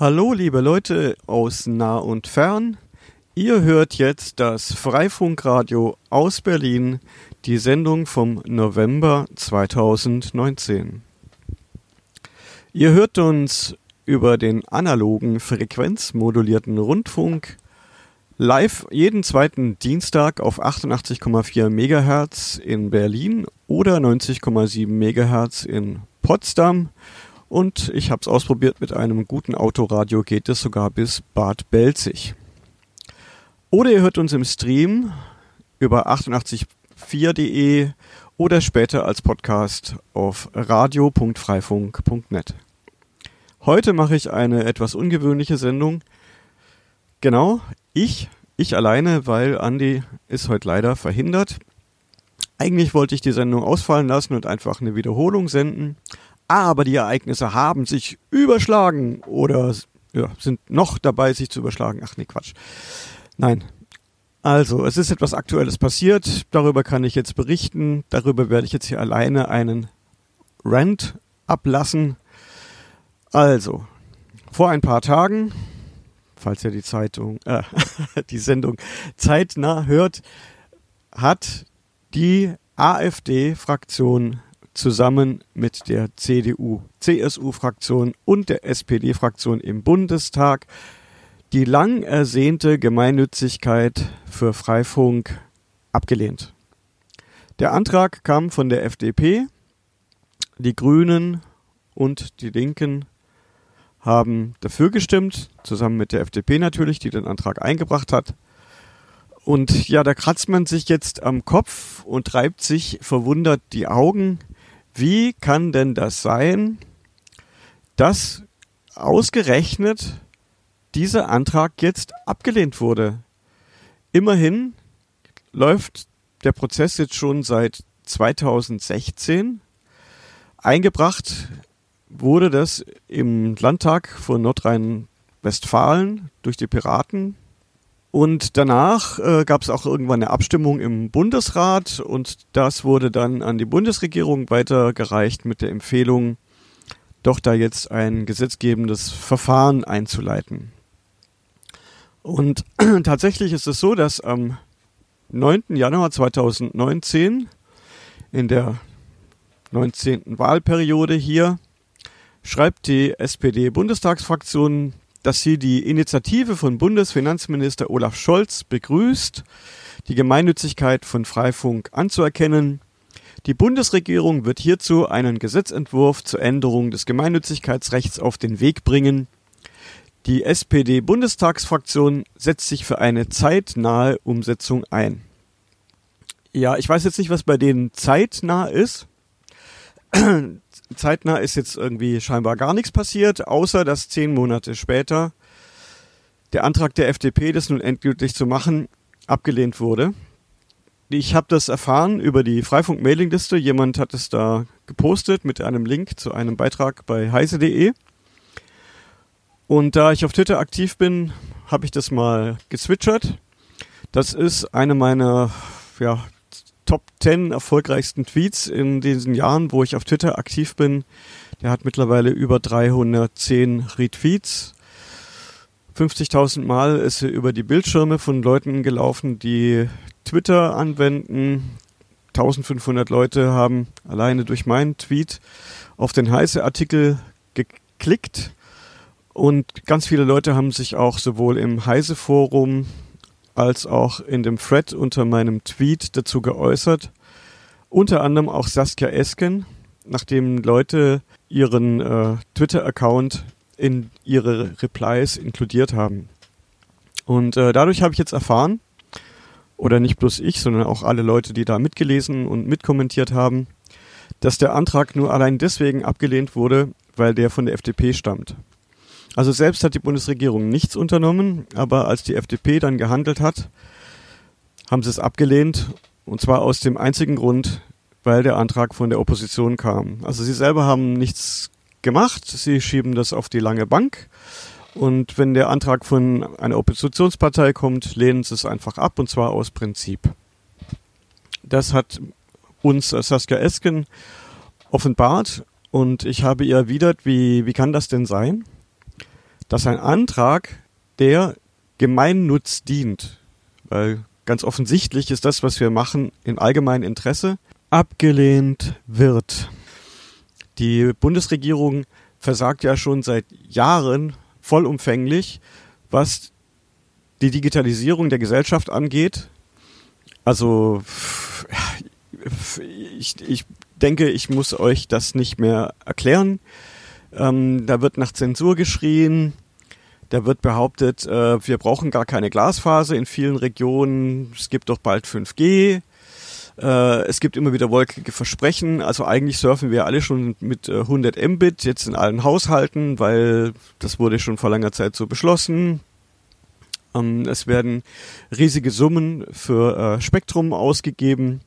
Hallo, liebe Leute aus nah und fern. Ihr hört jetzt das Freifunkradio aus Berlin, die Sendung vom November 2019. Ihr hört uns über den analogen frequenzmodulierten Rundfunk live jeden zweiten Dienstag auf 88,4 MHz in Berlin oder 90,7 MHz in Potsdam und ich habe es ausprobiert mit einem guten Autoradio, geht es sogar bis Bad Belzig. Oder ihr hört uns im Stream über 884.de oder später als Podcast auf radio.freifunk.net. Heute mache ich eine etwas ungewöhnliche Sendung. Genau, ich, ich alleine, weil Andi ist heute leider verhindert. Eigentlich wollte ich die Sendung ausfallen lassen und einfach eine Wiederholung senden, aber die Ereignisse haben sich überschlagen oder ja, sind noch dabei, sich zu überschlagen. Ach nee, Quatsch. Nein. Also, es ist etwas Aktuelles passiert, darüber kann ich jetzt berichten, darüber werde ich jetzt hier alleine einen Rant ablassen. Also, vor ein paar Tagen, falls ihr die Zeitung, äh, die Sendung zeitnah hört, hat die AfD-Fraktion zusammen mit der CDU-CSU-Fraktion und der SPD-Fraktion im Bundestag die lang ersehnte Gemeinnützigkeit für Freifunk abgelehnt. Der Antrag kam von der FDP, die Grünen und die Linken haben dafür gestimmt, zusammen mit der FDP natürlich, die den Antrag eingebracht hat. Und ja, da kratzt man sich jetzt am Kopf und reibt sich verwundert die Augen, wie kann denn das sein, dass ausgerechnet dieser Antrag jetzt abgelehnt wurde? Immerhin läuft der Prozess jetzt schon seit 2016. Eingebracht wurde das im Landtag von Nordrhein-Westfalen durch die Piraten und danach äh, gab es auch irgendwann eine Abstimmung im Bundesrat und das wurde dann an die Bundesregierung weitergereicht mit der Empfehlung, doch da jetzt ein gesetzgebendes Verfahren einzuleiten. Und tatsächlich ist es so, dass am 9. Januar 2019 in der 19. Wahlperiode hier schreibt die SPD-Bundestagsfraktion dass sie die Initiative von Bundesfinanzminister Olaf Scholz begrüßt, die Gemeinnützigkeit von Freifunk anzuerkennen. Die Bundesregierung wird hierzu einen Gesetzentwurf zur Änderung des Gemeinnützigkeitsrechts auf den Weg bringen. Die SPD-Bundestagsfraktion setzt sich für eine zeitnahe Umsetzung ein. Ja, ich weiß jetzt nicht, was bei denen zeitnah ist zeitnah ist jetzt irgendwie scheinbar gar nichts passiert, außer dass zehn Monate später der Antrag der FDP, das nun endgültig zu machen, abgelehnt wurde. Ich habe das erfahren über die Freifunk-Mailingliste. Jemand hat es da gepostet mit einem Link zu einem Beitrag bei heise.de. Und da ich auf Twitter aktiv bin, habe ich das mal gezwitschert. Das ist eine meiner ja, Top 10 erfolgreichsten Tweets in diesen Jahren, wo ich auf Twitter aktiv bin. Der hat mittlerweile über 310 Retweets. 50.000 Mal ist er über die Bildschirme von Leuten gelaufen, die Twitter anwenden. 1500 Leute haben alleine durch meinen Tweet auf den heiße Artikel geklickt. Und ganz viele Leute haben sich auch sowohl im Heise Forum als auch in dem Thread unter meinem Tweet dazu geäußert. Unter anderem auch Saskia Esken, nachdem Leute ihren äh, Twitter-Account in ihre Replies inkludiert haben. Und äh, dadurch habe ich jetzt erfahren, oder nicht bloß ich, sondern auch alle Leute, die da mitgelesen und mitkommentiert haben, dass der Antrag nur allein deswegen abgelehnt wurde, weil der von der FDP stammt. Also selbst hat die Bundesregierung nichts unternommen, aber als die FDP dann gehandelt hat, haben sie es abgelehnt und zwar aus dem einzigen Grund, weil der Antrag von der Opposition kam. Also sie selber haben nichts gemacht, sie schieben das auf die lange Bank und wenn der Antrag von einer Oppositionspartei kommt, lehnen sie es einfach ab und zwar aus Prinzip. Das hat uns Saskia Esken offenbart und ich habe ihr erwidert, wie, wie kann das denn sein? Dass ein Antrag, der Gemeinnutz dient, weil ganz offensichtlich ist das, was wir machen, im allgemeinen Interesse, abgelehnt wird. Die Bundesregierung versagt ja schon seit Jahren vollumfänglich, was die Digitalisierung der Gesellschaft angeht. Also ich, ich denke, ich muss euch das nicht mehr erklären. Ähm, da wird nach Zensur geschrien. Da wird behauptet, äh, wir brauchen gar keine Glasfaser in vielen Regionen. Es gibt doch bald 5G. Äh, es gibt immer wieder wolkige Versprechen. Also eigentlich surfen wir alle schon mit äh, 100 Mbit jetzt in allen Haushalten, weil das wurde schon vor langer Zeit so beschlossen. Ähm, es werden riesige Summen für äh, Spektrum ausgegeben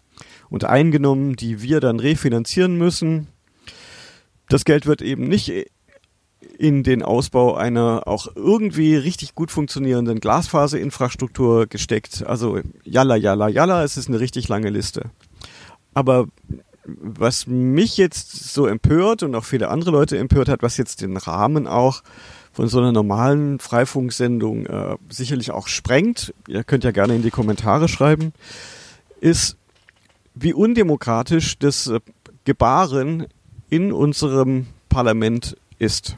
und eingenommen, die wir dann refinanzieren müssen. Das Geld wird eben nicht in den Ausbau einer auch irgendwie richtig gut funktionierenden Glasfaserinfrastruktur gesteckt. Also jalla, jalla, jalla, es ist eine richtig lange Liste. Aber was mich jetzt so empört und auch viele andere Leute empört hat, was jetzt den Rahmen auch von so einer normalen Freifunksendung äh, sicherlich auch sprengt, ihr könnt ja gerne in die Kommentare schreiben, ist, wie undemokratisch das äh, Gebaren in unserem Parlament ist.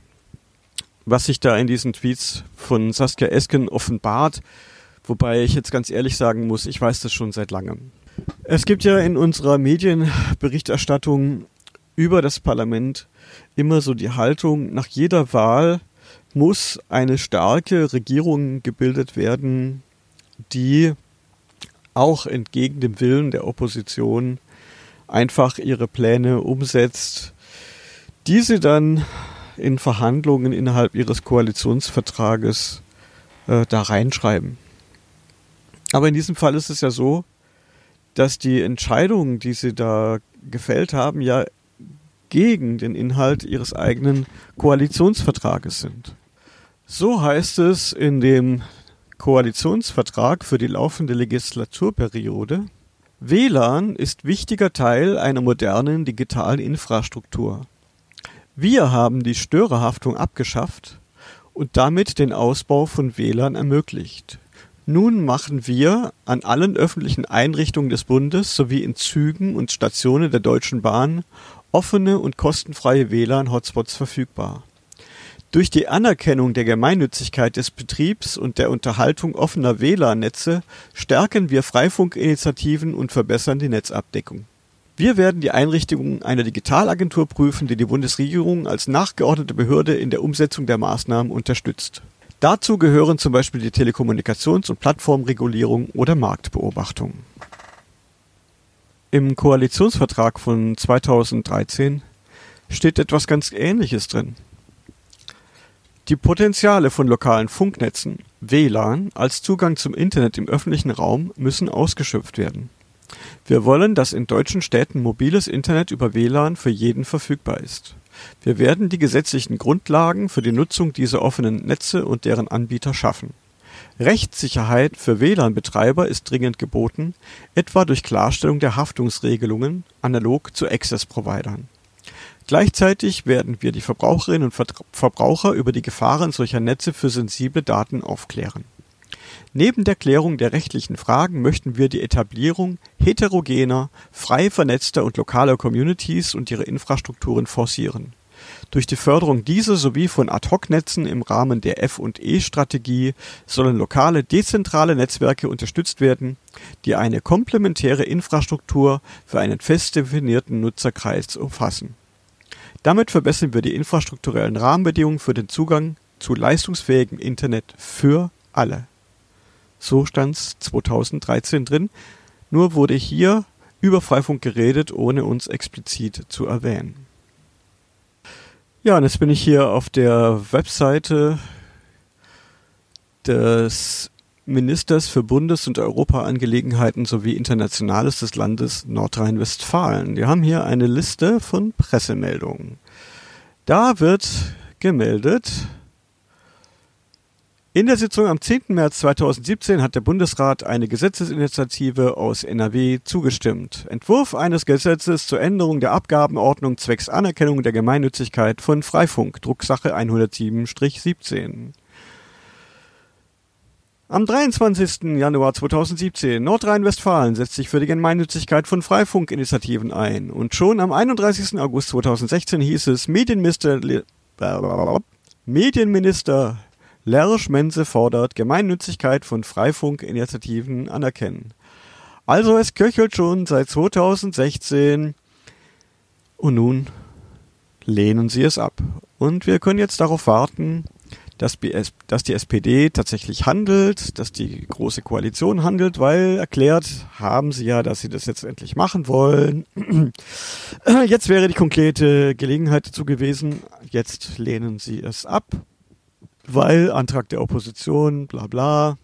Was sich da in diesen Tweets von Saskia Esken offenbart, wobei ich jetzt ganz ehrlich sagen muss, ich weiß das schon seit langem. Es gibt ja in unserer Medienberichterstattung über das Parlament immer so die Haltung, nach jeder Wahl muss eine starke Regierung gebildet werden, die auch entgegen dem Willen der Opposition einfach ihre Pläne umsetzt, diese dann in Verhandlungen innerhalb ihres Koalitionsvertrages äh, da reinschreiben. Aber in diesem Fall ist es ja so, dass die Entscheidungen, die sie da gefällt haben, ja gegen den Inhalt ihres eigenen Koalitionsvertrages sind. So heißt es in dem Koalitionsvertrag für die laufende Legislaturperiode. WLAN ist wichtiger Teil einer modernen digitalen Infrastruktur. Wir haben die Störerhaftung abgeschafft und damit den Ausbau von WLAN ermöglicht. Nun machen wir an allen öffentlichen Einrichtungen des Bundes sowie in Zügen und Stationen der Deutschen Bahn offene und kostenfreie WLAN-Hotspots verfügbar. Durch die Anerkennung der Gemeinnützigkeit des Betriebs und der Unterhaltung offener WLAN-Netze stärken wir Freifunkinitiativen und verbessern die Netzabdeckung. Wir werden die Einrichtung einer Digitalagentur prüfen, die die Bundesregierung als nachgeordnete Behörde in der Umsetzung der Maßnahmen unterstützt. Dazu gehören zum Beispiel die Telekommunikations- und Plattformregulierung oder Marktbeobachtung. Im Koalitionsvertrag von 2013 steht etwas ganz Ähnliches drin. Die Potenziale von lokalen Funknetzen (WLAN) als Zugang zum Internet im öffentlichen Raum müssen ausgeschöpft werden. Wir wollen, dass in deutschen Städten mobiles Internet über WLAN für jeden verfügbar ist. Wir werden die gesetzlichen Grundlagen für die Nutzung dieser offenen Netze und deren Anbieter schaffen. Rechtssicherheit für WLAN-Betreiber ist dringend geboten, etwa durch Klarstellung der Haftungsregelungen analog zu Access-Providern Gleichzeitig werden wir die Verbraucherinnen und Verbraucher über die Gefahren solcher Netze für sensible Daten aufklären. Neben der Klärung der rechtlichen Fragen möchten wir die Etablierung heterogener, frei vernetzter und lokaler Communities und ihre Infrastrukturen forcieren. Durch die Förderung dieser sowie von Ad-hoc-Netzen im Rahmen der F&E-Strategie sollen lokale dezentrale Netzwerke unterstützt werden, die eine komplementäre Infrastruktur für einen fest definierten Nutzerkreis umfassen damit verbessern wir die infrastrukturellen Rahmenbedingungen für den Zugang zu leistungsfähigem Internet für alle. So stand es 2013 drin, nur wurde hier über Freifunk geredet, ohne uns explizit zu erwähnen. Ja, und jetzt bin ich hier auf der Webseite des Ministers für Bundes- und Europaangelegenheiten sowie Internationales des Landes Nordrhein-Westfalen. Wir haben hier eine Liste von Pressemeldungen. Da wird gemeldet, In der Sitzung am 10. März 2017 hat der Bundesrat eine Gesetzesinitiative aus NRW zugestimmt. Entwurf eines Gesetzes zur Änderung der Abgabenordnung zwecks Anerkennung der Gemeinnützigkeit von Freifunk, Drucksache 107-17. Am 23. Januar 2017 Nordrhein-Westfalen setzt sich für die Gemeinnützigkeit von Freifunkinitiativen ein. Und schon am 31. August 2016 hieß es, Medienminister, Medienminister Lersch Mense fordert Gemeinnützigkeit von Freifunkinitiativen anerkennen. Also es köchelt schon seit 2016 und nun lehnen sie es ab. Und wir können jetzt darauf warten, dass die SPD tatsächlich handelt, dass die Große Koalition handelt, weil erklärt haben sie ja, dass sie das jetzt endlich machen wollen. Jetzt wäre die konkrete Gelegenheit dazu gewesen. Jetzt lehnen sie es ab weil Antrag der Opposition, bla bla.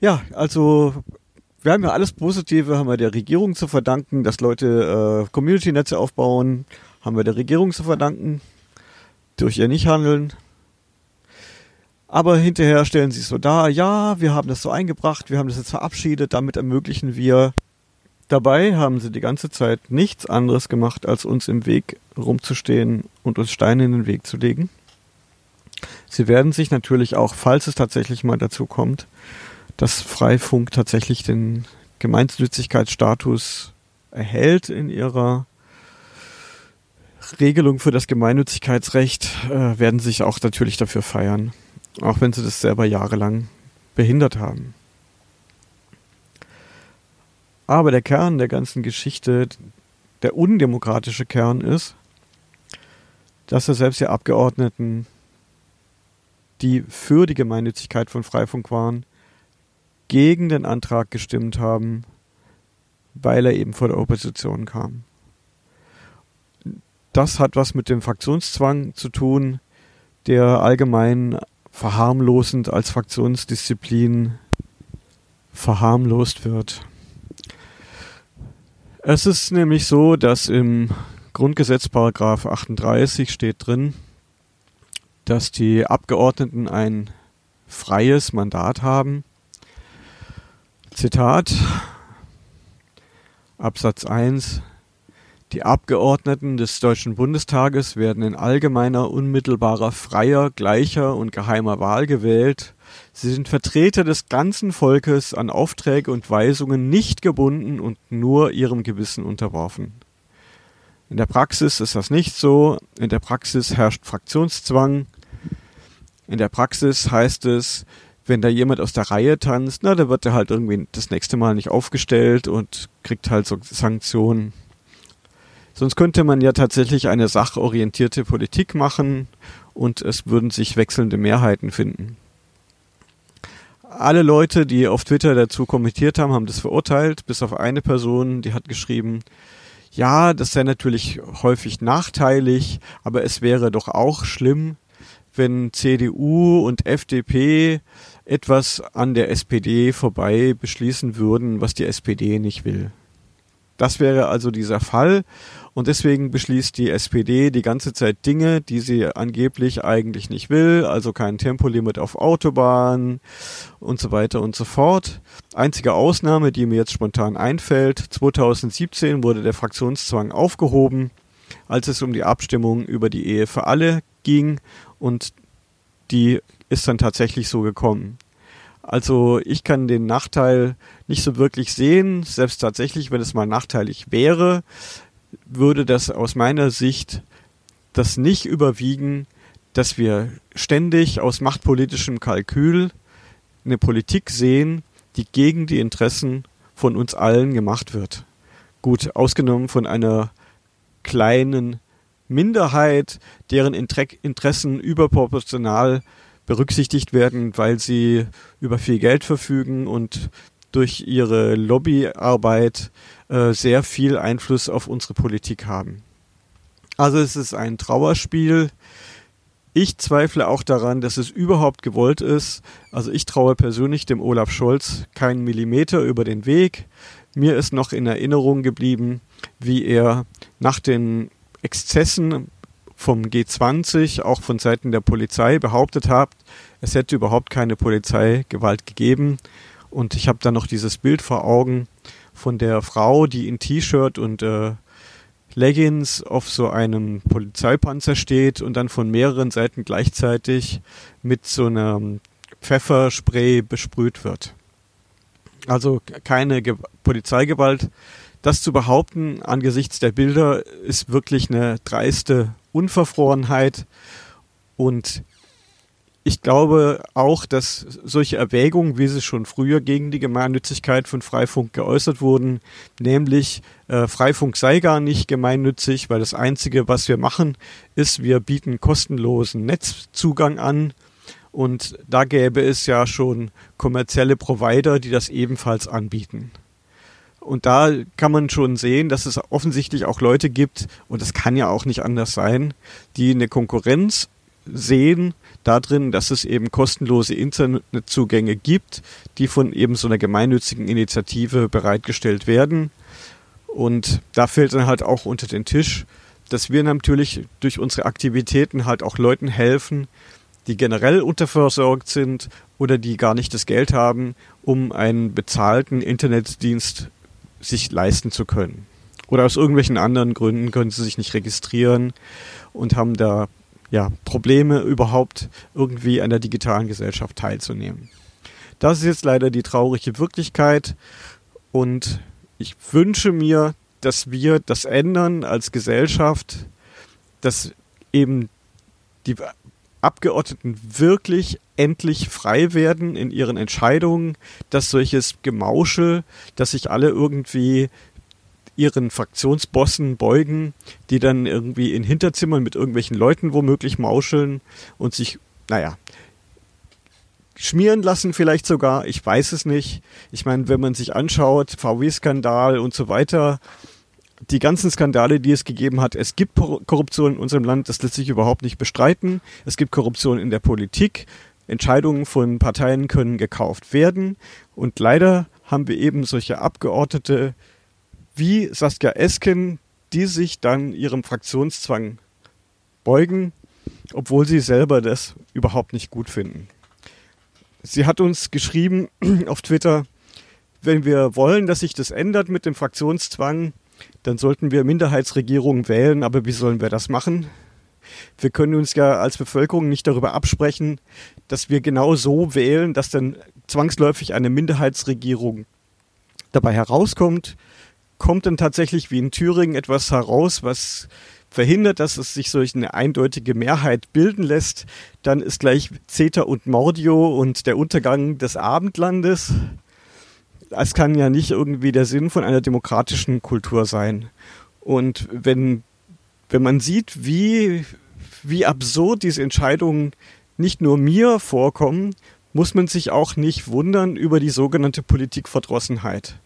Ja, also wir haben ja alles Positive, haben wir der Regierung zu verdanken, dass Leute äh, Community-Netze aufbauen, haben wir der Regierung zu verdanken, durch ihr Nichthandeln. Aber hinterher stellen sie es so dar, ja, wir haben das so eingebracht, wir haben das jetzt verabschiedet, damit ermöglichen wir. Dabei haben sie die ganze Zeit nichts anderes gemacht, als uns im Weg rumzustehen und uns Steine in den Weg zu legen. Sie werden sich natürlich auch, falls es tatsächlich mal dazu kommt, dass Freifunk tatsächlich den Gemeinnützigkeitsstatus erhält in ihrer Regelung für das Gemeinnützigkeitsrecht, äh, werden sich auch natürlich dafür feiern, auch wenn sie das selber jahrelang behindert haben. Aber der Kern der ganzen Geschichte, der undemokratische Kern ist, dass er selbst die Abgeordneten die für die Gemeinnützigkeit von Freifunk waren, gegen den Antrag gestimmt haben, weil er eben vor der Opposition kam. Das hat was mit dem Fraktionszwang zu tun, der allgemein verharmlosend als Fraktionsdisziplin verharmlost wird. Es ist nämlich so, dass im Grundgesetz Paragraph 38 steht drin, dass die Abgeordneten ein freies Mandat haben. Zitat Absatz 1 Die Abgeordneten des Deutschen Bundestages werden in allgemeiner, unmittelbarer, freier, gleicher und geheimer Wahl gewählt. Sie sind Vertreter des ganzen Volkes, an Aufträge und Weisungen nicht gebunden und nur ihrem Gewissen unterworfen. In der Praxis ist das nicht so. In der Praxis herrscht Fraktionszwang. In der Praxis heißt es, wenn da jemand aus der Reihe tanzt, na, da wird er halt irgendwie das nächste Mal nicht aufgestellt und kriegt halt so Sanktionen. Sonst könnte man ja tatsächlich eine sachorientierte Politik machen und es würden sich wechselnde Mehrheiten finden. Alle Leute, die auf Twitter dazu kommentiert haben, haben das verurteilt, bis auf eine Person, die hat geschrieben, ja, das sei natürlich häufig nachteilig, aber es wäre doch auch schlimm, wenn CDU und FDP etwas an der SPD vorbei beschließen würden, was die SPD nicht will. Das wäre also dieser Fall und deswegen beschließt die SPD die ganze Zeit Dinge, die sie angeblich eigentlich nicht will, also kein Tempolimit auf Autobahnen und so weiter und so fort. Einzige Ausnahme, die mir jetzt spontan einfällt, 2017 wurde der Fraktionszwang aufgehoben, als es um die Abstimmung über die Ehe für alle ging und die ist dann tatsächlich so gekommen. Also ich kann den Nachteil nicht so wirklich sehen. Selbst tatsächlich, wenn es mal nachteilig wäre, würde das aus meiner Sicht das nicht überwiegen, dass wir ständig aus machtpolitischem Kalkül eine Politik sehen, die gegen die Interessen von uns allen gemacht wird. Gut, ausgenommen von einer kleinen Minderheit, deren Interessen überproportional berücksichtigt werden, weil sie über viel Geld verfügen und durch ihre Lobbyarbeit äh, sehr viel Einfluss auf unsere Politik haben. Also es ist ein Trauerspiel. Ich zweifle auch daran, dass es überhaupt gewollt ist. Also ich traue persönlich dem Olaf Scholz keinen Millimeter über den Weg. Mir ist noch in Erinnerung geblieben, wie er nach den Exzessen vom G20, auch von Seiten der Polizei behauptet habt, es hätte überhaupt keine Polizeigewalt gegeben. Und ich habe dann noch dieses Bild vor Augen von der Frau, die in T-Shirt und äh, Leggings auf so einem Polizeipanzer steht und dann von mehreren Seiten gleichzeitig mit so einem Pfefferspray besprüht wird. Also keine Ge Polizeigewalt. Das zu behaupten angesichts der Bilder ist wirklich eine dreiste Unverfrorenheit und ich glaube auch, dass solche Erwägungen, wie sie schon früher gegen die Gemeinnützigkeit von Freifunk geäußert wurden, nämlich äh, Freifunk sei gar nicht gemeinnützig, weil das Einzige, was wir machen, ist, wir bieten kostenlosen Netzzugang an. Und da gäbe es ja schon kommerzielle Provider, die das ebenfalls anbieten. Und da kann man schon sehen, dass es offensichtlich auch Leute gibt, und das kann ja auch nicht anders sein, die eine Konkurrenz sehen darin, dass es eben kostenlose Internetzugänge gibt, die von eben so einer gemeinnützigen Initiative bereitgestellt werden. Und da fällt dann halt auch unter den Tisch, dass wir natürlich durch unsere Aktivitäten halt auch Leuten helfen, die generell unterversorgt sind oder die gar nicht das Geld haben, um einen bezahlten Internetdienst sich leisten zu können. Oder aus irgendwelchen anderen Gründen können sie sich nicht registrieren und haben da ja, Probleme überhaupt irgendwie an der digitalen Gesellschaft teilzunehmen. Das ist jetzt leider die traurige Wirklichkeit und ich wünsche mir, dass wir das ändern als Gesellschaft, dass eben die Abgeordneten wirklich endlich frei werden in ihren Entscheidungen, dass solches Gemauschel, dass sich alle irgendwie ihren Fraktionsbossen beugen, die dann irgendwie in Hinterzimmern mit irgendwelchen Leuten womöglich mauscheln und sich, naja, schmieren lassen vielleicht sogar, ich weiß es nicht. Ich meine, wenn man sich anschaut, VW-Skandal und so weiter, die ganzen Skandale, die es gegeben hat, es gibt Korruption in unserem Land, das lässt sich überhaupt nicht bestreiten. Es gibt Korruption in der Politik. Entscheidungen von Parteien können gekauft werden. Und leider haben wir eben solche Abgeordnete, wie Saskia Esken, die sich dann ihrem Fraktionszwang beugen, obwohl sie selber das überhaupt nicht gut finden. Sie hat uns geschrieben auf Twitter, wenn wir wollen, dass sich das ändert mit dem Fraktionszwang, dann sollten wir Minderheitsregierungen wählen, aber wie sollen wir das machen? Wir können uns ja als Bevölkerung nicht darüber absprechen, dass wir genau so wählen, dass dann zwangsläufig eine Minderheitsregierung dabei herauskommt kommt dann tatsächlich wie in Thüringen etwas heraus, was verhindert, dass es sich solch eine eindeutige Mehrheit bilden lässt, dann ist gleich CETA und Mordio und der Untergang des Abendlandes. Das kann ja nicht irgendwie der Sinn von einer demokratischen Kultur sein. Und wenn, wenn man sieht, wie, wie absurd diese Entscheidungen nicht nur mir vorkommen, muss man sich auch nicht wundern über die sogenannte Politikverdrossenheit.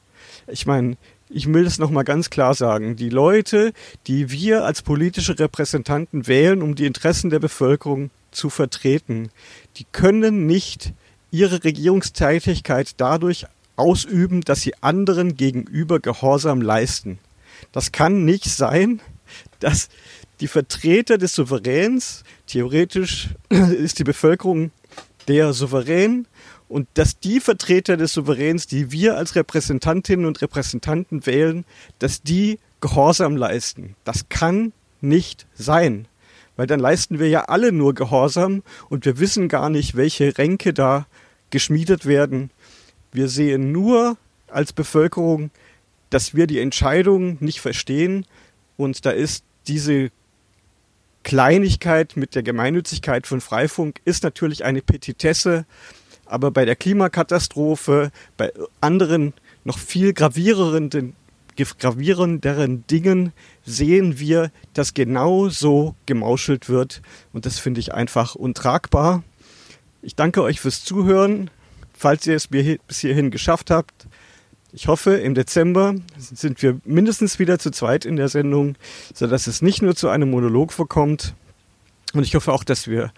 Ich meine, ich will es nochmal ganz klar sagen, die Leute, die wir als politische Repräsentanten wählen, um die Interessen der Bevölkerung zu vertreten, die können nicht ihre Regierungstätigkeit dadurch ausüben, dass sie anderen gegenüber Gehorsam leisten. Das kann nicht sein, dass die Vertreter des Souveräns, theoretisch ist die Bevölkerung der Souverän und dass die Vertreter des Souveräns, die wir als Repräsentantinnen und Repräsentanten wählen, dass die Gehorsam leisten. Das kann nicht sein, weil dann leisten wir ja alle nur Gehorsam und wir wissen gar nicht, welche Ränke da geschmiedet werden. Wir sehen nur als Bevölkerung, dass wir die Entscheidungen nicht verstehen und da ist diese Kleinigkeit mit der Gemeinnützigkeit von Freifunk ist natürlich eine Petitesse, aber bei der Klimakatastrophe, bei anderen noch viel gravierenden, gravierenderen Dingen sehen wir, dass genau so gemauschelt wird. Und das finde ich einfach untragbar. Ich danke euch fürs Zuhören. Falls ihr es bis hierhin geschafft habt, ich hoffe, im Dezember sind wir mindestens wieder zu zweit in der Sendung, sodass es nicht nur zu einem Monolog vorkommt. Und ich hoffe auch, dass wir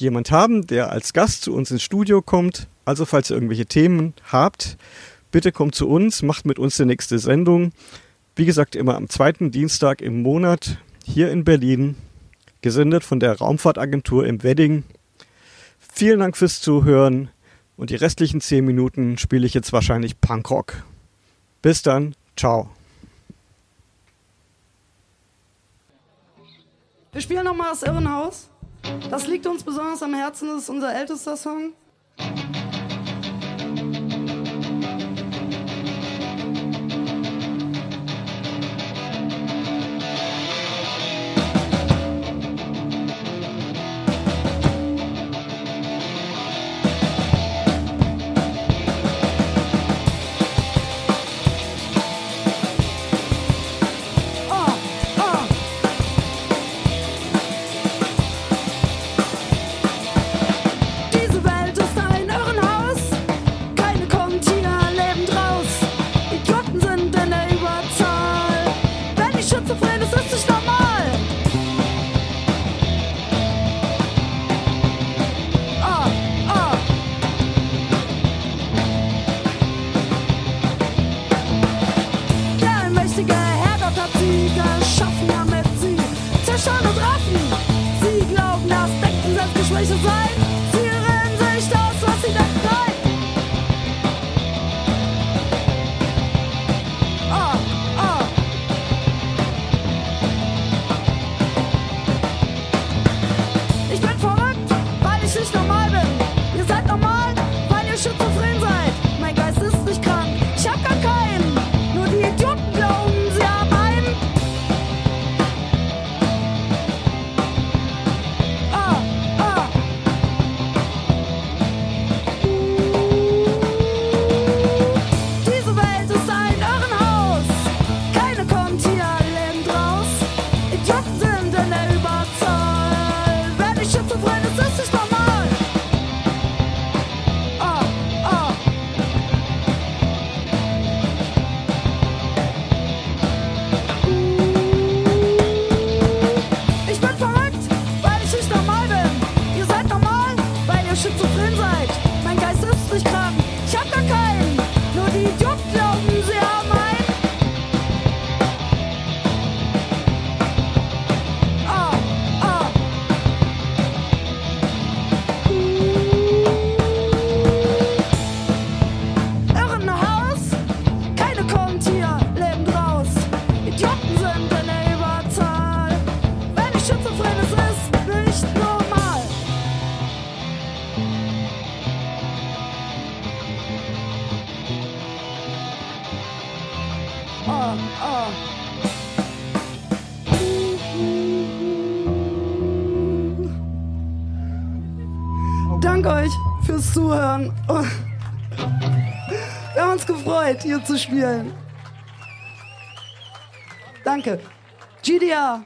jemand haben, der als Gast zu uns ins Studio kommt. Also falls ihr irgendwelche Themen habt, bitte kommt zu uns, macht mit uns die nächste Sendung. Wie gesagt, immer am zweiten Dienstag im Monat hier in Berlin. gesendet von der Raumfahrtagentur im Wedding. Vielen Dank fürs Zuhören und die restlichen 10 Minuten spiele ich jetzt wahrscheinlich Punkrock. Bis dann, ciao. Wir spielen nochmal das Irrenhaus. Das liegt uns besonders am Herzen, das ist unser ältester Song. Gefreut, hier zu spielen. Danke. GDR.